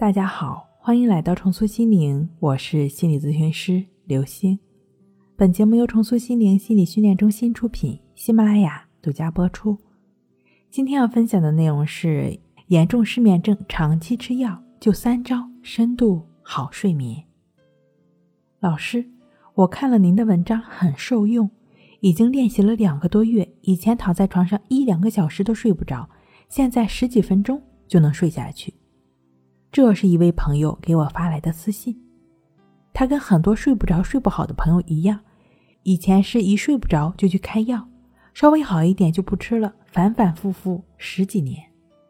大家好，欢迎来到重塑心灵，我是心理咨询师刘星。本节目由重塑心灵心理训练中心出品，喜马拉雅独家播出。今天要分享的内容是：严重失眠症长期吃药，就三招深度好睡眠。老师，我看了您的文章，很受用，已经练习了两个多月，以前躺在床上一两个小时都睡不着，现在十几分钟就能睡下去。这是一位朋友给我发来的私信，他跟很多睡不着、睡不好的朋友一样，以前是一睡不着就去开药，稍微好一点就不吃了，反反复复十几年。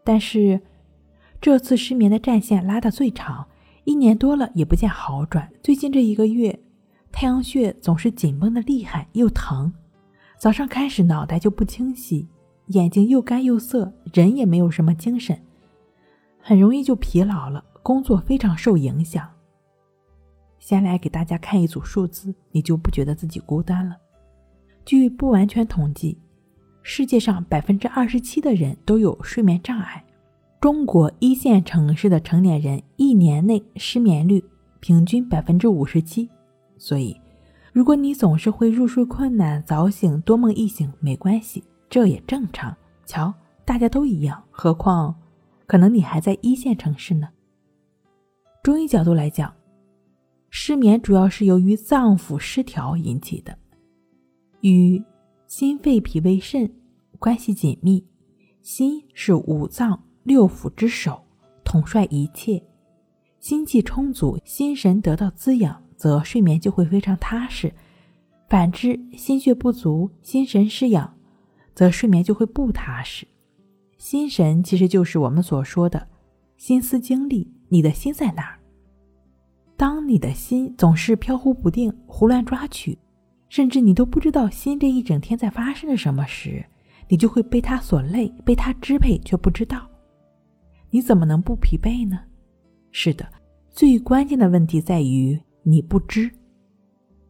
但是这次失眠的战线拉得最长，一年多了也不见好转。最近这一个月，太阳穴总是紧绷的厉害又疼，早上开始脑袋就不清晰，眼睛又干又涩，人也没有什么精神。很容易就疲劳了，工作非常受影响。先来给大家看一组数字，你就不觉得自己孤单了。据不完全统计，世界上百分之二十七的人都有睡眠障碍。中国一线城市的成年人一年内失眠率平均百分之五十七。所以，如果你总是会入睡困难、早醒、多梦易醒，没关系，这也正常。瞧，大家都一样，何况……可能你还在一线城市呢。中医角度来讲，失眠主要是由于脏腑失调引起的，与心肺脾胃肾关系紧密。心是五脏六腑之首，统帅一切。心气充足，心神得到滋养，则睡眠就会非常踏实。反之，心血不足，心神失养，则睡眠就会不踏实。心神其实就是我们所说的心思精力，你的心在哪儿？当你的心总是飘忽不定、胡乱抓取，甚至你都不知道心这一整天在发生着什么时，你就会被它所累，被它支配，却不知道。你怎么能不疲惫呢？是的，最关键的问题在于你不知。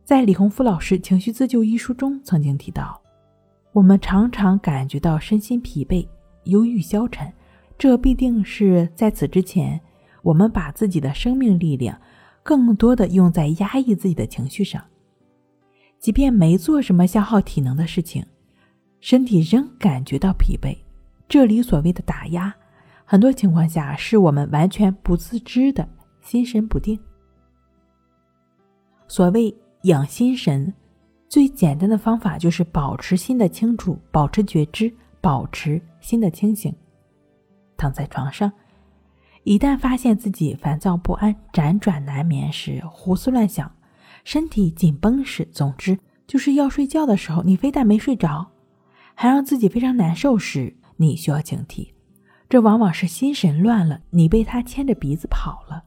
在李洪福老师《情绪自救》一书中曾经提到，我们常常感觉到身心疲惫。忧郁消沉，这必定是在此之前，我们把自己的生命力量更多的用在压抑自己的情绪上。即便没做什么消耗体能的事情，身体仍感觉到疲惫。这里所谓的打压，很多情况下是我们完全不自知的心神不定。所谓养心神，最简单的方法就是保持心的清楚，保持觉知。保持心的清醒，躺在床上，一旦发现自己烦躁不安、辗转难眠时，胡思乱想，身体紧绷时，总之就是要睡觉的时候，你非但没睡着，还让自己非常难受时，你需要警惕，这往往是心神乱了，你被他牵着鼻子跑了。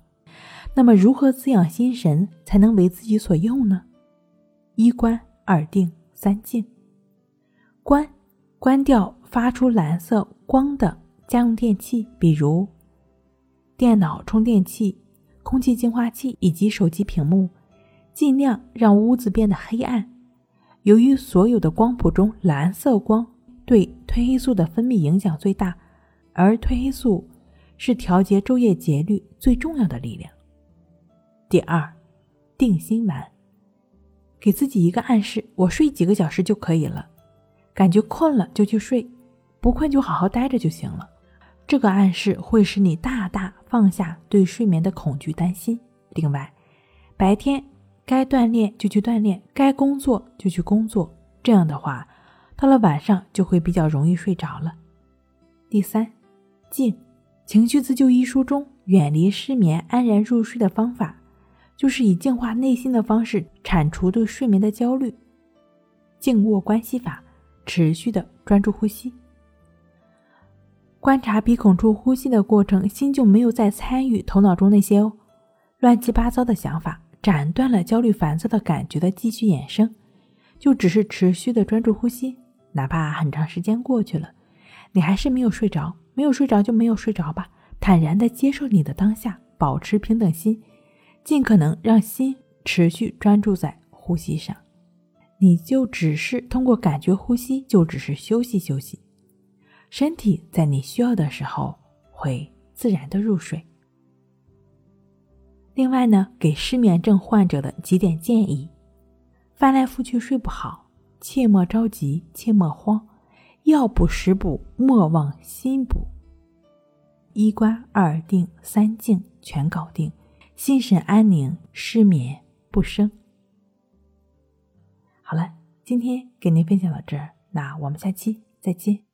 那么，如何滋养心神，才能为自己所用呢？一关、二定、三静。关，关掉。发出蓝色光的家用电器，比如电脑充电器、空气净化器以及手机屏幕，尽量让屋子变得黑暗。由于所有的光谱中，蓝色光对褪黑素的分泌影响最大，而褪黑素是调节昼夜节律最重要的力量。第二，定心丸，给自己一个暗示：我睡几个小时就可以了，感觉困了就去睡。不困就好好待着就行了，这个暗示会使你大大放下对睡眠的恐惧担心。另外，白天该锻炼就去锻炼，该工作就去工作，这样的话，到了晚上就会比较容易睡着了。第三，静，情绪自救一书中远离失眠、安然入睡的方法，就是以净化内心的方式铲除对睡眠的焦虑。静卧关系法，持续的专注呼吸。观察鼻孔处呼吸的过程，心就没有再参与头脑中那些乱七八糟的想法，斩断了焦虑烦躁的感觉的继续衍生，就只是持续的专注呼吸。哪怕很长时间过去了，你还是没有睡着，没有睡着就没有睡着吧，坦然的接受你的当下，保持平等心，尽可能让心持续专注在呼吸上，你就只是通过感觉呼吸，就只是休息休息。身体在你需要的时候会自然的入睡。另外呢，给失眠症患者的几点建议：翻来覆去睡不好，切莫着急，切莫慌，药补食补，莫忘心补。一观二定三静全搞定，心神安宁，失眠不生。好了，今天给您分享到这儿，那我们下期再见。